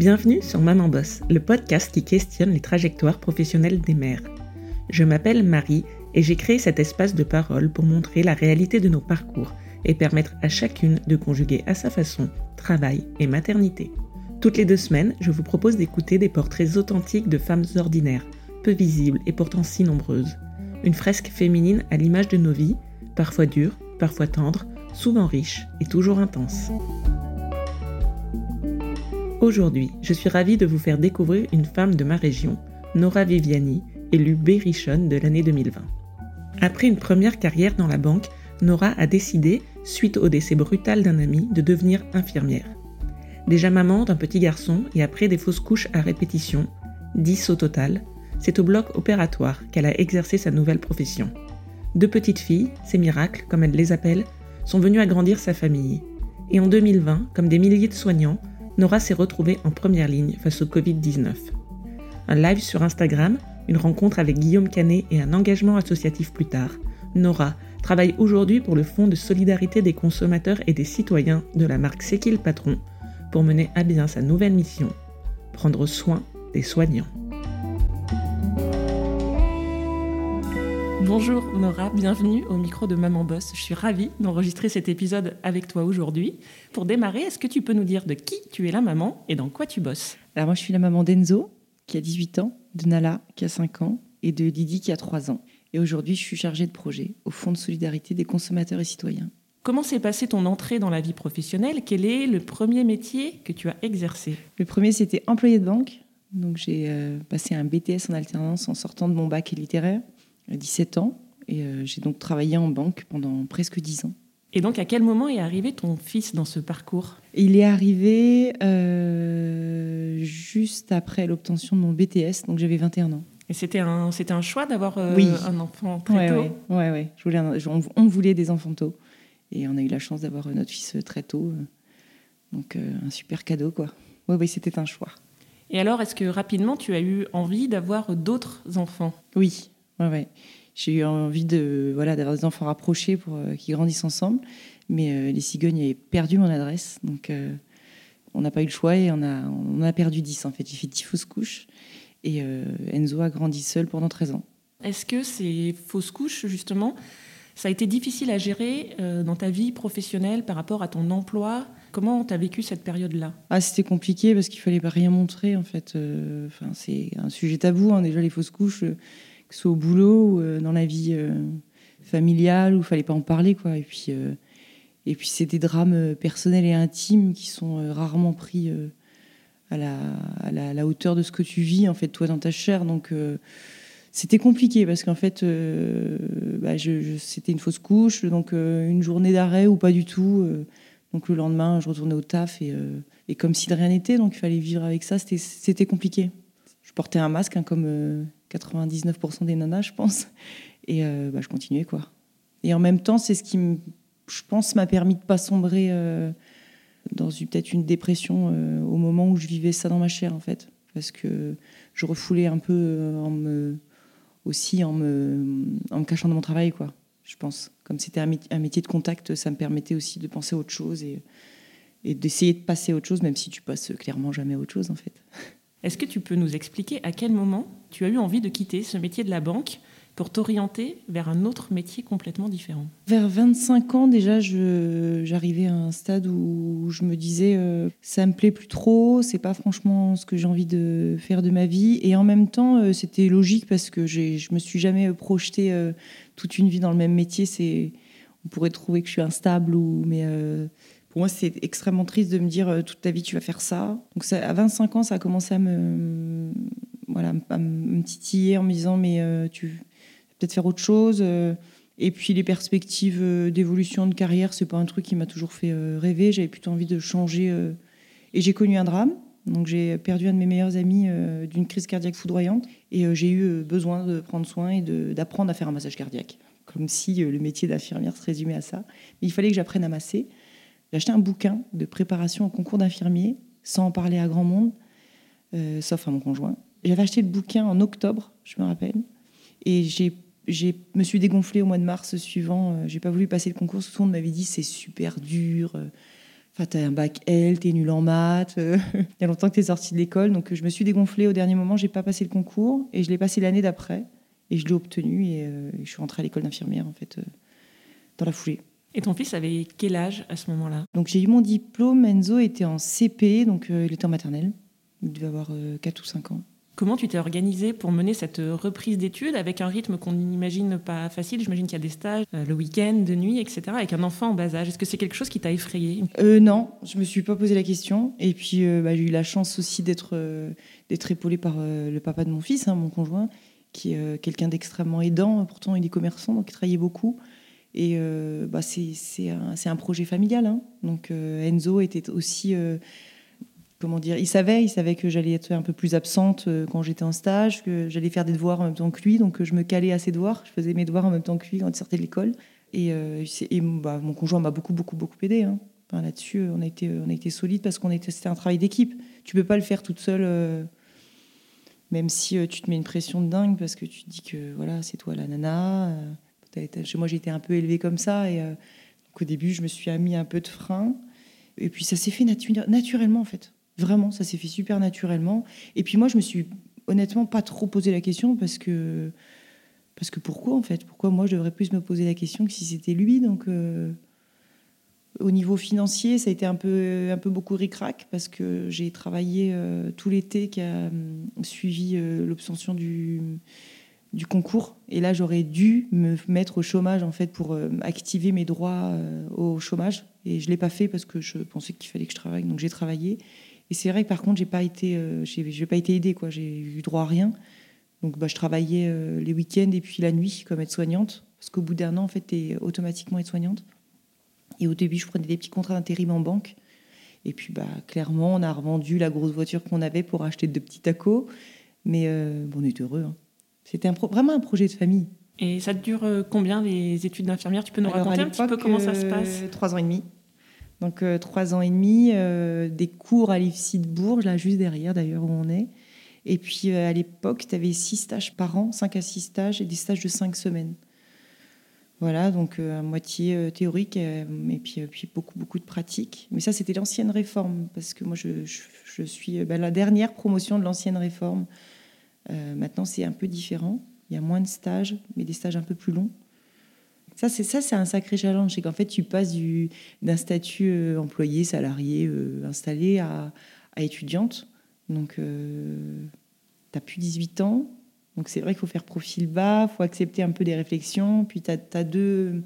Bienvenue sur Maman Boss, le podcast qui questionne les trajectoires professionnelles des mères. Je m'appelle Marie et j'ai créé cet espace de parole pour montrer la réalité de nos parcours et permettre à chacune de conjuguer à sa façon travail et maternité. Toutes les deux semaines, je vous propose d'écouter des portraits authentiques de femmes ordinaires, peu visibles et pourtant si nombreuses. Une fresque féminine à l'image de nos vies, parfois dures, parfois tendres, souvent riches et toujours intenses. Aujourd'hui, je suis ravie de vous faire découvrir une femme de ma région, Nora Viviani, élue Berrichonne de l'année 2020. Après une première carrière dans la banque, Nora a décidé, suite au décès brutal d'un ami, de devenir infirmière. Déjà maman d'un petit garçon et après des fausses couches à répétition, 10 au total, c'est au bloc opératoire qu'elle a exercé sa nouvelle profession. Deux petites filles, ces miracles, comme elle les appelle, sont venues agrandir sa famille. Et en 2020, comme des milliers de soignants, Nora s'est retrouvée en première ligne face au Covid-19. Un live sur Instagram, une rencontre avec Guillaume Canet et un engagement associatif plus tard, Nora travaille aujourd'hui pour le Fonds de solidarité des consommateurs et des citoyens de la marque le patron pour mener à bien sa nouvelle mission, prendre soin des soignants. Bonjour Nora, bienvenue au micro de Maman Boss. Je suis ravie d'enregistrer cet épisode avec toi aujourd'hui. Pour démarrer, est-ce que tu peux nous dire de qui tu es la maman et dans quoi tu bosses? Alors moi je suis la maman d'Enzo qui a 18 ans, de Nala qui a 5 ans et de Didi qui a 3 ans. Et aujourd'hui je suis chargée de projet au Fonds de solidarité des consommateurs et citoyens. Comment s'est passée ton entrée dans la vie professionnelle? Quel est le premier métier que tu as exercé? Le premier c'était employé de banque. Donc j'ai euh, passé un BTS en alternance en sortant de mon bac littéraire. 17 ans. Et euh, j'ai donc travaillé en banque pendant presque 10 ans. Et donc, à quel moment est arrivé ton fils dans ce parcours? Il est arrivé euh, juste après l'obtention de mon BTS, donc j'avais 21 ans. Et c'était un, c'était un choix d'avoir euh, un enfant très ouais, tôt? Oui, ouais, ouais. Je voulais on, voulait des enfants tôt. Et on a eu la chance d'avoir notre fils très tôt. Donc, un super cadeau, quoi. Oui, oui, c'était un choix. Et alors, est-ce que rapidement, tu as eu envie d'avoir d'autres enfants? Oui, ouais, ouais j'ai eu envie de voilà d'avoir des enfants rapprochés pour euh, qu'ils grandissent ensemble. Mais euh, les cigognes avaient perdu mon adresse, donc euh, on n'a pas eu le choix et on a on a perdu 10 en fait. J'ai fait 10 fausses couches et Enzo a grandi seul pendant 13 ans. Est-ce que ces fausses couches justement ça a été difficile à gérer dans ta vie professionnelle par rapport à ton emploi? Comment tu as vécu cette période-là? Ah, C'était compliqué parce qu'il fallait pas rien montrer en fait. Enfin, c'est un sujet tabou, hein, déjà les fausses couches que ce soit au boulot ou euh, dans la vie euh, familiale où il fallait pas en parler quoi. Et puis euh, et puis c'est des drames personnels et intimes qui sont rarement pris à la, à, la, hauteur de ce que tu vis en fait toi dans ta chair. Donc c'était compliqué parce qu'en fait bah, c'était une fausse couche. Donc une journée d'arrêt ou pas du tout donc le lendemain je retournais au taf et, et comme si de rien n'était donc il fallait vivre avec ça. C'était, c'était compliqué. Je portais un masque hein, comme 99% des nanas, je pense. Et euh, bah, je continuais, quoi. Et en même temps, c'est ce qui, je pense, m'a permis de pas sombrer euh, dans peut-être une dépression euh, au moment où je vivais ça dans ma chair, en fait. Parce que je refoulais un peu en me, aussi en me, cachant de mon travail, quoi. Je pense. Comme c'était un, métier de contact, ça me permettait aussi de penser à autre chose et, et d'essayer de passer à autre chose, même si tu passes clairement jamais à autre chose, en fait. Est-ce que tu peux nous expliquer à quel moment tu as eu envie de quitter ce métier de la banque pour t'orienter vers un autre métier complètement différent? Vers 25 ans déjà, j'arrivais à un stade où je me disais euh, ça me plaît plus trop, c'est pas franchement ce que j'ai envie de faire de ma vie. Et en même temps euh, c'était logique parce que je me suis jamais projetée euh, toute une vie dans le même métier, on pourrait trouver que je suis instable ou mais pour moi, c'est extrêmement triste de me dire euh, toute ta vie tu vas faire ça. Donc à 25 ans, ça a commencé à me, voilà, à me titiller en me disant mais euh, tu vas peut-être faire autre chose. Euh. Et puis les perspectives d'évolution de carrière, c'est pas un truc qui m'a toujours fait rêver. J'avais plutôt envie de changer. Et j'ai connu un drame. Donc j'ai perdu un de mes meilleurs amis d'une crise cardiaque foudroyante. Et j'ai eu besoin de prendre soin et d'apprendre à faire un massage cardiaque. Comme si le métier d'infirmière se résumait à ça. Mais il fallait que j'apprenne à masser. J'ai acheté un bouquin de préparation au concours d'infirmier, sans en parler à grand monde, euh, sauf à mon conjoint. J'avais acheté le bouquin en octobre, je me rappelle, et j'ai je me suis dégonflée au mois de mars suivant. Euh, j'ai pas voulu passer le concours. Tout le monde m'avait dit c'est super dur, euh, Enfin, t'as un bac L, t'es nul en maths. euh, Il y a longtemps que t'es sorti de l'école, donc je me suis dégonflée au dernier moment. J'ai pas passé le concours et je l'ai passé l'année d'après et je l'ai obtenu et je suis rentrée à l'école d'infirmière en fait dans la foulée. Et ton fils avait quel âge à ce moment-là? Donc j'ai eu mon diplôme. Enzo était en CP, donc euh, il était en maternelle. Il devait avoir 4 ou 5 ans. Comment tu t'es organisé pour mener cette reprise d'études avec un rythme qu'on n'imagine pas facile? J'imagine qu'il y a des stages euh, le week-end, de nuit, etc. Avec un enfant en bas âge. Est-ce que c'est quelque chose qui t'a effrayé? Euh, non, je me suis pas posé la question. Et puis euh, bah, j'ai eu la chance aussi d'être euh, d'être épaulée par euh, le papa de mon fils, hein, mon conjoint, qui est euh, quelqu'un d'extrêmement aidant. Pourtant, il est commerçant, donc il travaillait beaucoup. Et euh, bah, c'est un, projet familial. hein. Donc euh, Enzo était aussi, euh, comment dire, il savait, il savait que j'allais être un peu plus absente quand j'étais en stage, que j'allais faire des devoirs en même temps que lui. Donc je me calais à ses devoirs. Je faisais mes devoirs en même temps que lui quand il sortait de l'école. Et, bah, mon conjoint m'a beaucoup, beaucoup, beaucoup aidé. hein. Là-dessus, on a été, on solide parce qu'on était, c'était un travail d'équipe. Tu peux pas le faire toute seule, même si tu te mets une pression de dingue parce que tu te dis que voilà, c'est toi la nana. Chez moi, été un peu élevée comme ça et euh, au début, je me suis mis un peu de frein. Et puis ça s'est fait natu- naturellement en fait. Vraiment, ça s'est fait super naturellement. Et puis moi, je me suis honnêtement pas trop posé la question parce que parce que pourquoi en fait? Pourquoi moi je devrais plus me poser la question que si c'était lui? Donc euh, au niveau financier, ça a été un peu un peu beaucoup ric-rac parce que j'ai travaillé euh, tout l'été qui a hum, suivi l'obtention du du concours. Et là j'aurais dû me mettre au chômage en fait pour euh, activer mes droits euh, au chômage. Et je l'ai pas fait parce que je pensais qu'il fallait que je travaille. Donc j'ai travaillé. Et c'est vrai que par contre j'ai pas euh, pas été aidée quoi. J'ai eu droit à rien. Donc bah, je travaillais les week-ends et puis la nuit comme aide-soignante parce qu'au bout d'un an en fait es automatiquement aide-soignante et au début je prenais des petits contrats d'intérim en banque. Et puis bah clairement on a revendu la grosse voiture qu'on avait pour acheter de petits tacos. Mais bon, on est heureux hein. C'était un vraiment un projet de famille. Et ça dure euh, combien les études d'infirmière? Tu peux nous Alors, raconter un petit peu comment ça se euh, passe? Trois ans et demi. Donc euh, trois ans et demi, euh, des cours à l'IFSI de Bourges, là juste derrière d'ailleurs où on est. Et puis euh, à l'époque, tu avais six stages par an, cinq à six stages et des stages de cinq semaines. Voilà, donc à moitié théorique et puis, puis beaucoup, beaucoup de pratique. Mais ça, c'était l'ancienne réforme, parce que moi, je, je- je suis bah, la dernière promotion de l'ancienne réforme. Euh, maintenant, c'est un peu différent. Il y a moins de stages, mais des stages un peu plus longs. Ça, c'est ça, c'est un sacré challenge. C'est qu'en fait, tu passes du, d'un statut euh, employé, salarié, euh, installé à, étudiante. Donc, tu n'as plus 18 ans. Donc, c'est vrai qu'il faut faire profil bas, il faut accepter un peu des réflexions. Puis, tu as, deux.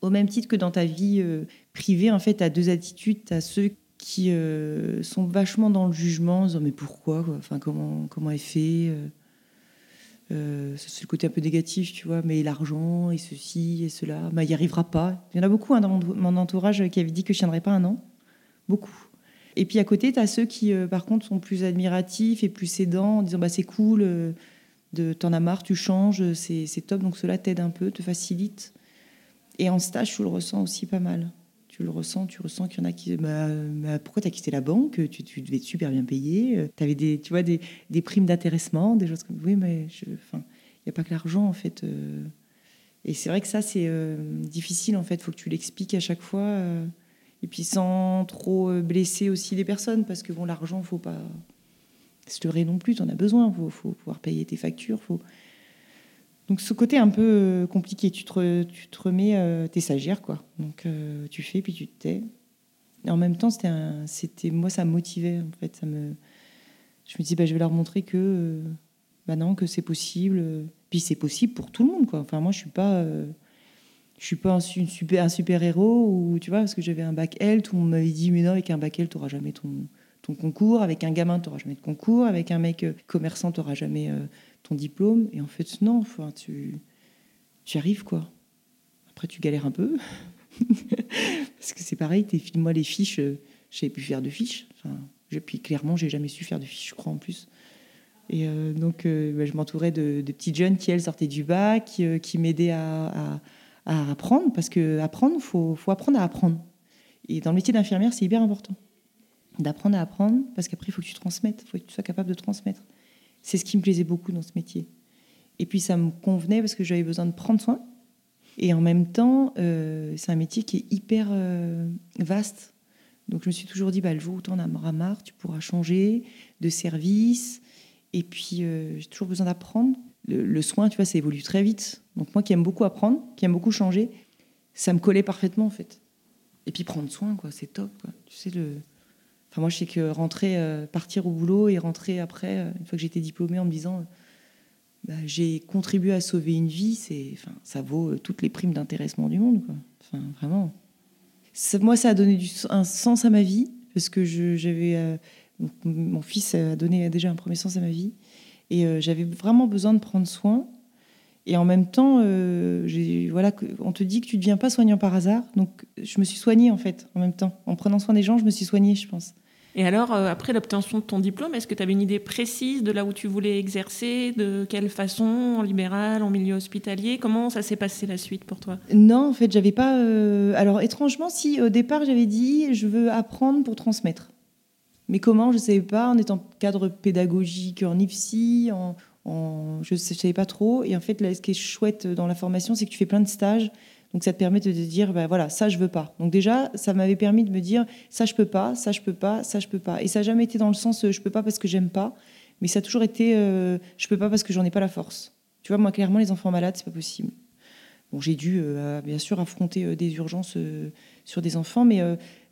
Au même titre que dans ta vie euh, privée, en fait, tu as deux attitudes. Tu as ceux qui euh, sont vachement dans le jugement, en disant mais pourquoi quoi Enfin, comment, comment elle fait euh, euh, c'est le côté un peu négatif, tu vois, mais l'argent et ceci et cela, bah, il n'y arrivera pas. Il y en a beaucoup hein, dans mon, entourage qui avaient dit que je tiendrais pas un an. Beaucoup. Et puis à côté, tu as ceux qui, par contre, sont plus admiratifs et plus aidants, disant bah, c'est cool, euh, t'en as marre, tu changes, c'est top, donc cela t'aide un peu, te facilite. Et en stage, tu le ressens aussi pas mal. Tu le ressens, tu ressens qu'il y en a qui. Bah, bah, pourquoi tu as quitté la banque? Tu, devais être super bien payé. Tu avais des, tu vois, des, primes d'intéressement, des choses comme. Oui, mais il n'y a pas que l'argent, en fait. euh. Et c'est vrai que ça, c'est euh, difficile, en fait. Il faut que tu l'expliques à chaque fois. euh. Et puis sans trop euh, blesser aussi les personnes, parce que bon, l'argent, faut pas se leurrer non plus, tu en as besoin. Faut, faut pouvoir payer tes factures. Donc ce côté un peu euh, compliqué, tu te, tu te remets, euh, t'es stagiaire, quoi. Donc euh, tu fais, puis tu te tais. Et en même temps, c'était moi, ça me motivait, en fait. Ça me, je me dis, bah, je vais leur montrer que, bah non, que c'est possible. Puis c'est possible pour tout le monde, quoi. Enfin, moi, je suis pas, je suis pas un, super, héros ou tu vois, parce que j'avais un bac L, tout le monde m'avait dit, mais non, avec un bac L, tu n'auras jamais ton, concours. Avec un gamin, tu n'auras jamais de concours. Avec un mec commerçant, tu n'auras jamais ton diplôme. Et en fait, non, enfin, tu, tu y arrives, quoi. Après, tu galères un peu. Parce que c'est pareil, t'es- moi, les fiches, euh, je savais plus faire de fiches. Enfin, j'ai- puis clairement, j'ai jamais su faire de fiches, je crois, en plus. Et euh, donc, euh, bah, je m'entourais de, de petites jeunes qui, elles, sortaient du bac, qui, qui m'aidaient à, à- apprendre. Parce que apprendre, faut, faut apprendre à apprendre. Et dans le métier d'infirmière, c'est hyper important d'apprendre à apprendre, parce qu'après, il faut que tu transmettes, il faut que tu sois capable de transmettre. C'est ce qui me plaisait beaucoup dans ce métier. Et puis, ça me convenait parce que j'avais besoin de prendre soin. Et en même temps, euh, c'est un métier qui est hyper euh, vaste. Donc je me suis toujours dit, bah, le jour où tu en auras marre, tu pourras changer de service. Et puis, j'ai toujours besoin d'apprendre. Le, le, soin, tu vois, ça évolue très vite. Donc moi qui aime beaucoup apprendre, qui aime beaucoup changer, ça me collait parfaitement en fait. Et puis prendre soin, quoi, c'est top. Quoi. Tu sais, le... enfin, moi je sais que rentrer, euh, partir au boulot et rentrer après, euh, une fois que j'étais diplômée, en me disant bah, j'ai contribué à sauver une vie, c'est, enfin, ça vaut euh, toutes les primes d'intéressement du monde. Enfin, vraiment. moi, ça a donné un sens à ma vie, parce que j'avais. mon fils a donné déjà un premier sens à ma vie. Et j'avais vraiment besoin de prendre soin. Et en même temps, euh, voilà, on te dit que tu ne deviens pas soignant par hasard. Donc, je me suis soignée, en fait, en même temps. En prenant soin des gens, je me suis soignée, je pense. Et alors, euh, après l'obtention de ton diplôme, est-ce que tu avais une idée précise de là où tu voulais exercer De quelle façon En libéral, en milieu hospitalier? Comment ça s'est passé la suite pour toi? Non, en fait, j'avais pas. Euh, alors, étrangement, si au départ, j'avais dit je veux apprendre pour transmettre. Mais comment Je ne savais pas, en étant cadre pédagogique en IFSI, en, je ne savais pas trop. Et en fait, ce qui est chouette dans la formation, c'est que tu fais plein de stages. Donc ça te permet de te dire, ben voilà, ça je veux pas. Donc déjà, ça m'avait permis de me dire, ça je peux pas, ça je peux pas, ça je peux pas. Et ça n'a jamais été dans le sens, je peux pas parce que j'aime pas, mais ça a toujours été, euh, je peux pas parce que j'en ai pas la force. Tu vois, moi clairement, les enfants malades, c'est pas possible. Bon, j'ai dû euh, bien sûr affronter euh, des urgences sur des enfants, mais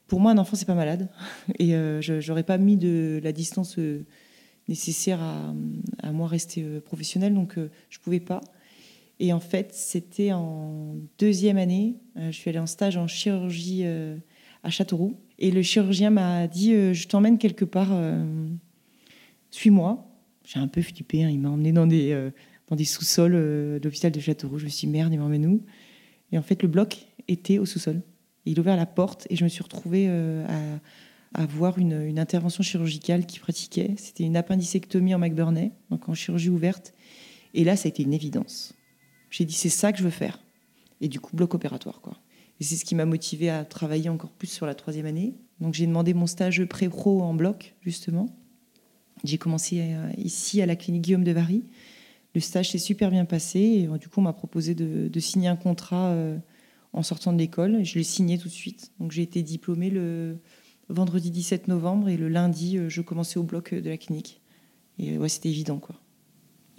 pour moi, un enfant c'est pas malade, et je n'aurais pas mis de la distance nécessaire à, moi rester euh, professionnelle, donc euh, je pouvais pas. Et en fait, c'était en deuxième année, euh, je suis allée en stage en chirurgie à Châteauroux, et le chirurgien m'a dit Je t'emmène quelque part, suis-moi. J'ai un peu flippé, hein, il m'a emmené dans des, sous-sols de l'hôpital de Châteauroux. Je me suis dit Merde, il m'emmène où? Et en fait, le bloc était au sous-sol. Il a ouvert la porte et je me suis retrouvée à à voir une, intervention chirurgicale qui pratiquait. C'était une appendicectomie en McBurney, donc en chirurgie ouverte. Et là, ça a été une évidence. J'ai dit, c'est ça que je veux faire. Et du coup, bloc opératoire. Quoi. Et c'est ce qui m'a motivé à travailler encore plus sur la troisième année. Donc j'ai demandé mon stage pré-pro en bloc, justement. J'ai commencé euh, ici à la clinique Guillaume de Vary. Le stage s'est super bien passé. Et euh, du coup, on m'a proposé de, signer un contrat euh, en sortant de l'école. Je l'ai signé tout de suite. Donc j'ai été diplômée le, vendredi 17 novembre et le lundi, je commençais au bloc de la clinique. Et ouais, c'était évident, quoi.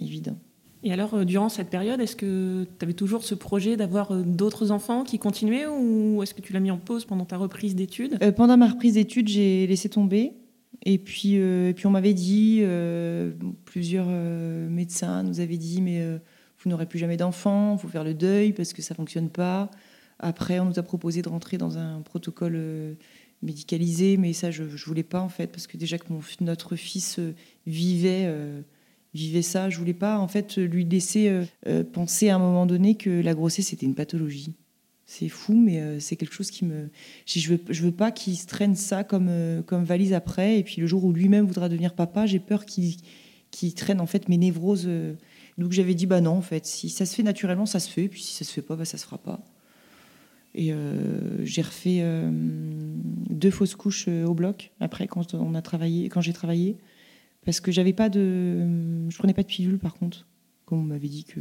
Évident. Et alors, euh, durant cette période, est-ce que tu avais toujours ce projet d'avoir d'autres enfants qui continuaient ou est-ce que tu l'as mis en pause pendant ta reprise d'études? Pendant ma reprise d'études, j'ai laissé tomber. Et puis, et puis on m'avait dit, plusieurs médecins nous avaient dit, mais vous n'aurez plus jamais d'enfants, il faut faire le deuil parce que ça ne fonctionne pas. Après, on nous a proposé de rentrer dans un protocole médicalisé, mais ça, je ne voulais pas, en fait, parce que déjà que notre fils euh, vivait, euh, vivait ça, je voulais pas, en fait, lui laisser euh, penser à un moment donné que la grossesse, c'était une pathologie. C'est fou, mais c'est quelque chose qui me... Je veux, je veux pas qu'il se traîne ça comme, comme valise après, et puis le jour où lui-même voudra devenir papa, j'ai peur qu'il qu traîne, en fait, mes névroses... Donc j'avais dit, bah non, en fait, si ça se fait naturellement, ça se fait, et puis si ça se fait pas, bah, ça se fera pas. Et euh, j'ai refait euh, deux fausses couches euh, au bloc après quand on a travaillé, quand j'ai travaillé, parce que j'avais pas de, je prenais pas de pilule par contre, comme on m'avait dit que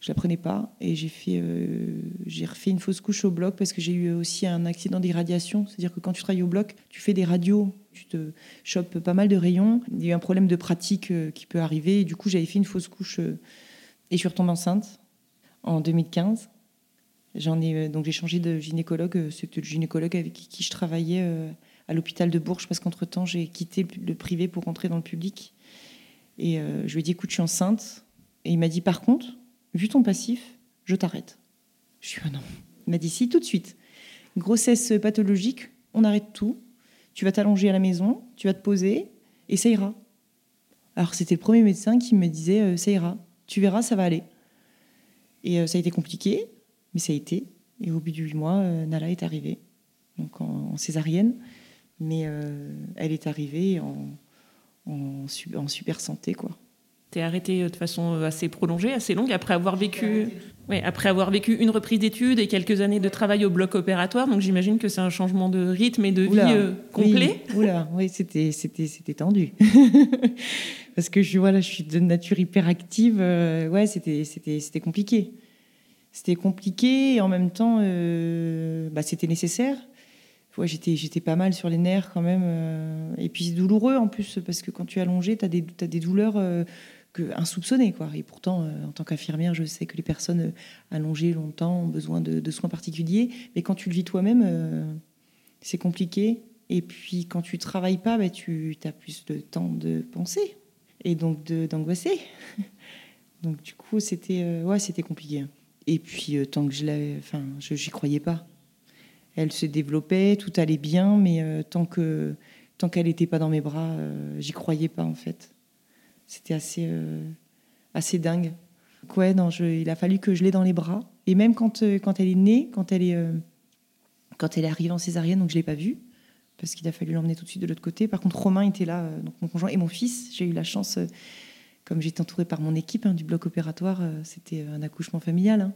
je la prenais pas, et j'ai fait, j'ai refait une fausse couche au bloc parce que j'ai eu aussi un accident d'irradiation, c'est-à-dire que quand tu travailles au bloc, tu fais des radios, tu te chopes pas mal de rayons, il y a eu un problème de pratique qui peut arriver, et du coup j'avais fait une fausse couche et je suis retombée enceinte en 2015. J'en ai euh, donc j'ai changé de gynécologue. Euh, c'était le gynécologue avec qui, je travaillais euh, à l'hôpital de Bourges parce qu'entre temps j'ai quitté le privé pour rentrer dans le public. Et je lui ai dit écoute, je suis enceinte. Et il m'a dit par contre, vu ton passif, je t'arrête. Je suis ah non. Il m'a dit si tout de suite. Grossesse pathologique, on arrête tout. Tu vas t'allonger à la maison, tu vas te poser et ça ira. Alors c'était le premier médecin qui me disait ça ira, tu verras, ça va aller. Et ça a été compliqué mais ça a été. Et au bout de huit mois, euh, Nala est arrivée, donc en, césarienne. Mais euh, elle est arrivée en, en, super santé, quoi. T'es arrêtée euh, de façon assez prolongée, assez longue, après avoir vécu, ouais, après avoir vécu une reprise d'études et quelques années de travail au bloc opératoire. Donc j'imagine que c'est un changement de rythme et de vie complet. Oui, Oula, oui, c'était, c'était, c'était tendu. Parce que je, voilà, je suis de nature hyperactive. ouais, c'était, c'était, c'était compliqué. C'était compliqué et en même temps, euh, bah, c'était nécessaire. Ouais, j'étais, j'étais pas mal sur les nerfs quand même. et puis c'est douloureux en plus, parce que quand tu es allongé, tu as des, as des douleurs que, insoupçonnées. Quoi. Et pourtant, en tant qu'infirmière, je sais que les personnes allongées longtemps ont besoin de, de soins particuliers. Mais quand tu le vis toi-même, c'est compliqué. Et puis quand tu travailles pas, bah, tu as plus de temps de penser et donc d'angoisser. donc du coup, c'était euh, ouais, c'était compliqué. Et puis euh, tant que je l'avais, enfin, je j'y croyais pas. Elle se développait, tout allait bien, mais euh, tant que tant qu'elle n'était pas dans mes bras, j'y croyais pas en fait. C'était assez assez dingue. Ouais, il a fallu que je l'ai dans les bras. Et même quand quand elle est née, quand elle est quand elle est arrivée en césarienne, donc je l'ai pas vue parce qu'il a fallu l'emmener tout de suite de l'autre côté. Par contre, Romain était là, euh, donc mon conjoint et mon fils. J'ai eu la chance, euh, comme j'étais entourée par mon équipe hein, du bloc opératoire, euh, c'était un accouchement familial. Hein.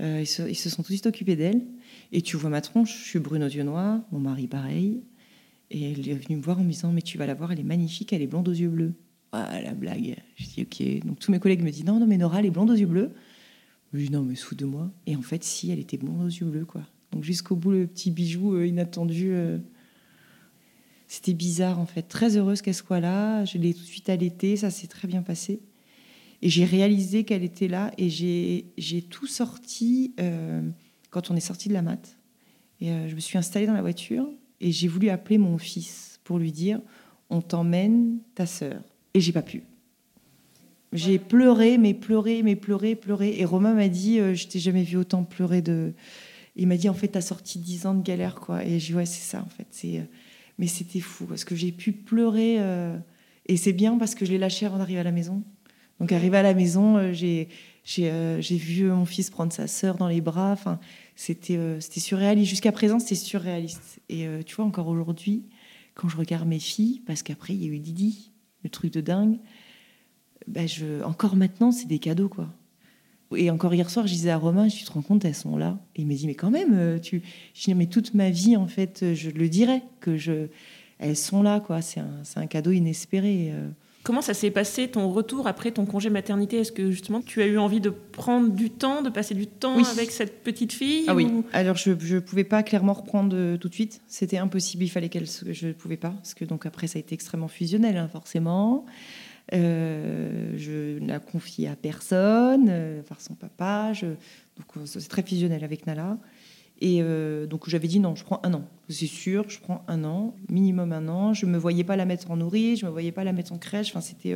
Ils se, sont tout de suite occupés d'elle. Et tu vois ma tronche, je suis brune aux yeux noirs, mon mari pareil. Et elle est venue me voir en me disant Mais tu vas la voir, elle est magnifique, elle est blonde aux yeux bleus. Ah, la blague. Je dis Ok. Donc tous mes collègues me disent Non, non, mais Nora, elle est blonde aux yeux bleus. Je dis Non, mais sous de moi. Et en fait, si, elle était blonde aux yeux bleus, quoi. Donc jusqu'au bout, le petit bijou inattendu. C'était bizarre en fait. Très heureuse qu'elle soit là. Je l'ai tout de suite allaitée, ça s'est très bien passé. Et j'ai réalisé qu'elle était là et j'ai tout sorti euh, quand on est sorti de la mat. Et euh, je me suis installée dans la voiture et j'ai voulu appeler mon fils pour lui dire on t'emmène ta sœur. Et j'ai pas pu. J'ai pleuré, mais pleuré, mais pleuré, pleuré. Et Romain m'a dit euh, je t'ai jamais vu autant pleurer de. Il m'a dit en fait t'as sorti dix ans de galère quoi. Et j'ai dit ouais c'est ça en fait c'est mais c'était fou parce que j'ai pu pleurer. Euh, et c'est bien parce que je l'ai lâché avant d'arriver à la maison. Donc, arrivé à la maison, euh, j'ai euh, j'ai vu mon fils prendre sa sœur dans les bras. Enfin, c'était surréaliste. Jusqu'à présent, c'était surréaliste. Et tu vois, encore aujourd'hui, quand je regarde mes filles, parce qu'après, il y a eu Didi, le truc de dingue, ben je, encore maintenant, c'est des cadeaux, quoi. Et encore hier soir, je disais à Romain, je te rends compte, elles sont là. Et il m'a dit, mais quand même, euh, tu... je dis, mais toute ma vie, en fait, euh, je le dirais, que je... elles sont là, quoi. C'est un, un, cadeau inespéré. Euh. Comment ça s'est passé ton retour après ton congé maternité? Est-ce que justement tu as eu envie de prendre du temps, de passer du temps avec cette petite fille Ah oui. Alors je ne pouvais pas clairement reprendre tout de suite. C'était impossible. Il fallait qu'elle. Je ne pouvais pas parce que donc après ça a été extrêmement fusionnel, hein, forcément. Euh, je ne la confie à personne, euh, par son papa. Je, donc euh, c'est très fusionnel avec Nala. Et donc j'avais dit non, je prends un an. C'est sûr, je prends un an, minimum un an. Je me voyais pas la mettre en nourrice, je me voyais pas la mettre en crèche. Enfin, c'était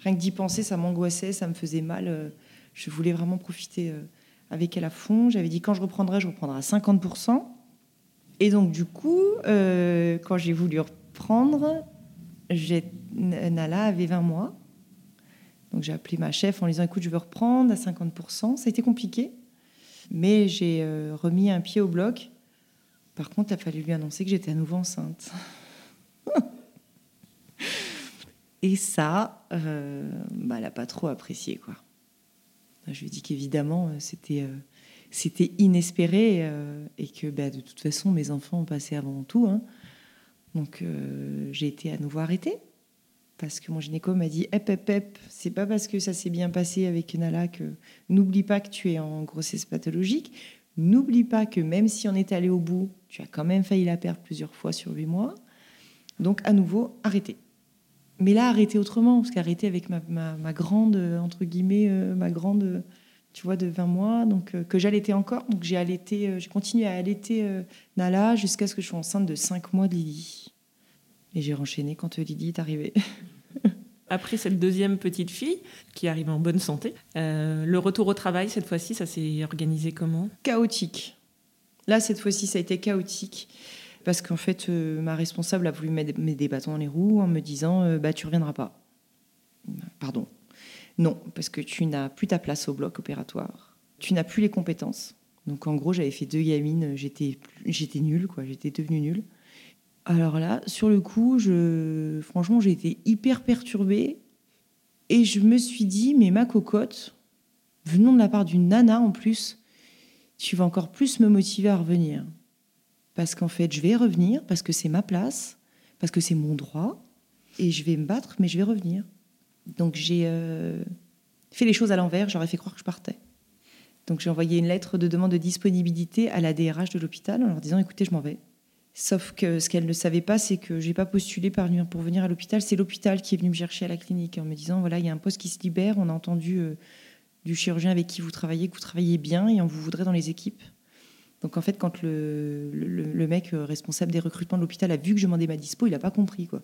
rien que d'y penser, ça m'angoissait, ça me faisait mal. je voulais vraiment profiter avec elle à fond. J'avais dit quand je reprendrai, je reprendrai à 50%. Et donc du coup, quand j'ai voulu reprendre, Nala avait 20 mois. Donc j'ai appelé ma chef en lui disant écoute, je veux reprendre à 50%. Ça a été compliqué, mais j'ai euh, remis un pied au bloc. Par contre, il a fallu lui annoncer que j'étais à nouveau enceinte. Et ça, euh, bah, elle n'a pas trop apprécié. quoi. Je lui ai dit qu'évidemment, euh, c'était, c'était inespéré et que bah, de toute façon, mes enfants ont passé avant tout. Hein. Donc j'ai été à nouveau arrêtée parce que mon gynéco m'a dit Hep, hep, hep, c'est pas parce que ça s'est bien passé avec Nala que n'oublie pas que tu es en grossesse pathologique. N'oublie pas que même si on est allé au bout, tu as quand même failli la perdre plusieurs fois sur huit mois. Donc à nouveau, arrêter. Mais là, arrêter autrement, parce qu'arrêter avec ma, grande, entre guillemets, euh, ma grande tu vois, de 20 mois, donc euh, que j'allaitais encore. Donc j'ai allaité, euh, j'ai continué à allaiter euh, Nala jusqu'à ce que je sois enceinte de 5 mois de Lydie. Et j'ai renchaîné quand Lydie est arrivée. Après cette deuxième petite fille qui arrive en bonne santé, le retour au travail, cette fois-ci, ça s'est organisé comment? Chaotique. Là, cette fois-ci, ça a été chaotique. Parce qu'en fait, ma responsable a voulu mettre des bâtons dans les roues en me disant bah, Tu reviendras pas. Pardon, non, parce que tu n'as plus ta place au bloc opératoire. Tu n'as plus les compétences. Donc en gros, j'avais fait deux gamines, j'étais j'étais nulle quoi, j'étais devenue nulle. Alors là, sur le coup, franchement, j'ai été hyper perturbée et je me suis dit mais ma cocotte, venant de la part d'une nana en plus, tu vas encore plus me motiver à revenir. Parce qu'en fait, je vais revenir parce que c'est ma place, parce que c'est mon droit et je vais me battre mais je vais revenir. Donc j'ai euh, fait les choses à l'envers, j'aurais fait croire que je partais. Donc j'ai envoyé une lettre de demande de disponibilité à la DRH de l'hôpital en leur disant écoutez, je m'en vais. Sauf que ce qu'elle ne savait pas, c'est que j'ai pas postulé pour venir à l'hôpital. C'est l'hôpital qui est venu me chercher à la clinique en me disant voilà, il y a un poste qui se libère. On a entendu euh, du chirurgien avec qui vous travaillez que vous travaillez bien et on vous voudrait dans les équipes. Donc en fait, quand le, mec euh, responsable des recrutements de l'hôpital a vu que je demandais ma dispo, il n'a pas compris quoi.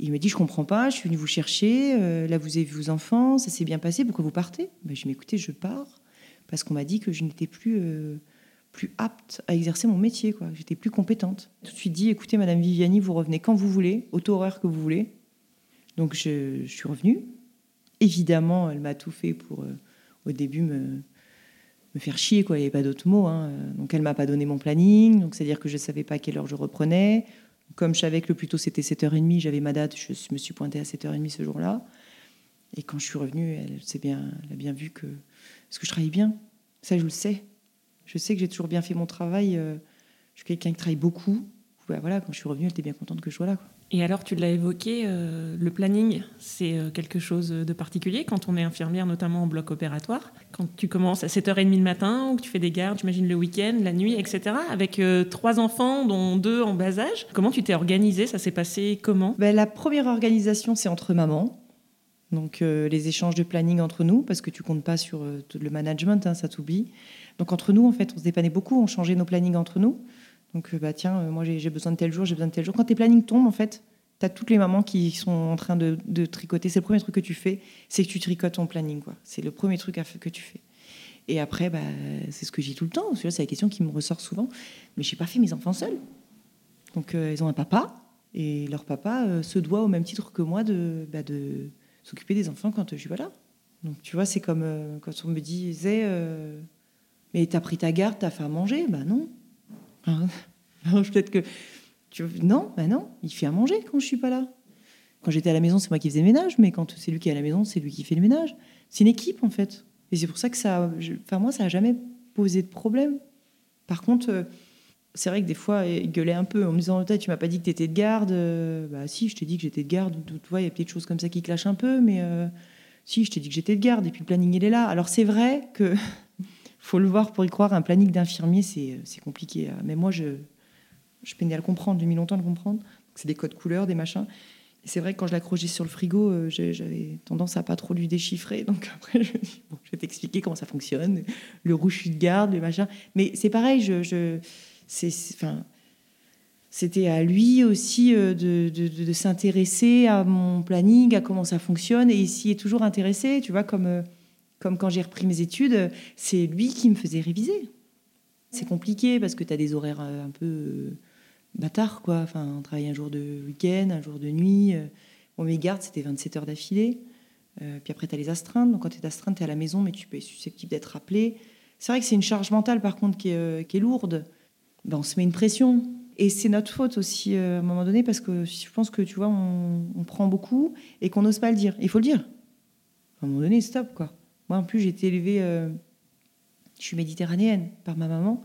Il me dit je comprends pas, je suis venu vous chercher. Euh, là, vous avez vu vos enfants, ça s'est bien passé. Pourquoi vous partez? Ben, Je m'écoutez, je pars parce qu'on m'a dit que je n'étais plus plus apte à exercer mon métier. J'étais plus compétente. Tout de suite dit, écoutez, Madame Viviani, vous revenez quand vous voulez, auto horaire que vous voulez. Donc je, suis revenue. Évidemment, elle m'a tout fait pour, euh, au début, me, me faire chier, quoi. Il n'y avait pas d'autre mot. Hein. Donc elle m'a pas donné mon planning. Donc c'est-à-dire que je ne savais pas à quelle heure je reprenais. Comme je savais que le plus tôt c'était 7h30, j'avais ma date, je me suis pointée à 7h30 ce jour-là. Et quand je suis revenue, elle, bien, elle a bien vu que, ce que je travaillais bien. Ça, je le sais. Je sais que j'ai toujours bien fait mon travail. Euh, je suis quelqu'un qui travaille beaucoup. Bah, voilà, quand je suis revenue, elle était bien contente que je sois là. Et alors, tu l'as évoqué, euh, le planning, c'est euh, quelque chose de particulier quand on est infirmière, notamment en bloc opératoire? Quand tu commences à 7h30 le matin ou que tu fais des gardes, j'imagine le week-end, la nuit, etc. Avec trois enfants, dont deux en bas âge. Comment tu t'es organisée? Ça s'est passé comment? Ben, La première organisation, c'est entre mamans. Donc, les échanges de planning entre nous, parce que tu comptes pas sur le management, hein, ça t'oublie. Donc entre nous, en fait, on se dépannait beaucoup, on changeait nos plannings entre nous. Donc euh, bah tiens, euh, moi j'ai besoin de tel jour, j'ai besoin de tel jour. Quand tes plannings tombent, en fait, tu as toutes les mamans qui sont en train de, tricoter. C'est le premier truc que tu fais, c'est que tu tricotes ton planning. quoi. C'est le premier truc que tu fais. Et après, bah, c'est ce que j'ai tout le temps. C'est la question qui me ressort souvent. Mais je n'ai pas fait mes enfants seuls. Donc euh, ils ont un papa, et leur papa se doit au même titre que moi de, bah, de s'occuper des enfants quand je suis pas là. Donc tu vois, c'est comme quand on me disait mais t'as pris ta garde, t'as fait à manger? Bah non. Peut-être que. Tu... Non, bah non, il fait à manger quand je suis pas là. Quand j'étais à la maison, c'est moi qui faisais le ménage, mais quand c'est lui qui est à la maison, c'est lui qui fait le ménage. C'est une équipe en fait. Et c'est pour ça que ça. Enfin, moi, ça n'a jamais posé de problème. Par contre, euh, c'est vrai que des fois, il gueulait un peu en me disant Tu m'as pas dit que tu étais de garde. Euh, bah si, je t'ai dit que j'étais de garde. Tu vois, il y a peut-être choses comme ça qui clashent un peu, mais euh, si, je t'ai dit que j'étais de garde. Et puis le planning, il est là. Alors c'est vrai que faut le voir pour y croire. Un planning d'infirmier, c'est compliqué. Mais moi, je, je peinais à le comprendre. J'ai mis longtemps à le comprendre. C'est des codes couleurs, des machins. C'est vrai que quand je l'accrochais sur le frigo, euh, j'avais tendance à pas trop lui déchiffrer. Donc après, je bon, je vais t'expliquer comment ça fonctionne. Le rouge de garde, le machin. Mais c'est pareil, je, je c'était à lui aussi euh, de, s'intéresser à mon planning, à comment ça fonctionne. Et il s'y est toujours intéressé, tu vois, comme euh, comme quand j'ai repris mes études, c'est lui qui me faisait réviser. C'est compliqué parce que tu as des horaires euh, un peu bâtards, quoi. Enfin, on travaille un jour de week-end, un jour de nuit. Bon, mes gardes, c'était 27 heures d'affilée. puis après, tu as les astreintes. Donc, quand tu es astreinte, tu es à la maison, mais tu peux être susceptible d'être appelé. C'est vrai que c'est une charge mentale, par contre, qui est, lourde. Ben, on se met une pression. Et c'est notre faute aussi, à un moment donné, parce que je pense que, tu vois, on, prend beaucoup et qu'on n'ose pas le dire. Il faut le dire. À un moment donné, stop, quoi. Moi, en plus, j'ai été élevée, euh, je suis méditerranéenne par ma maman,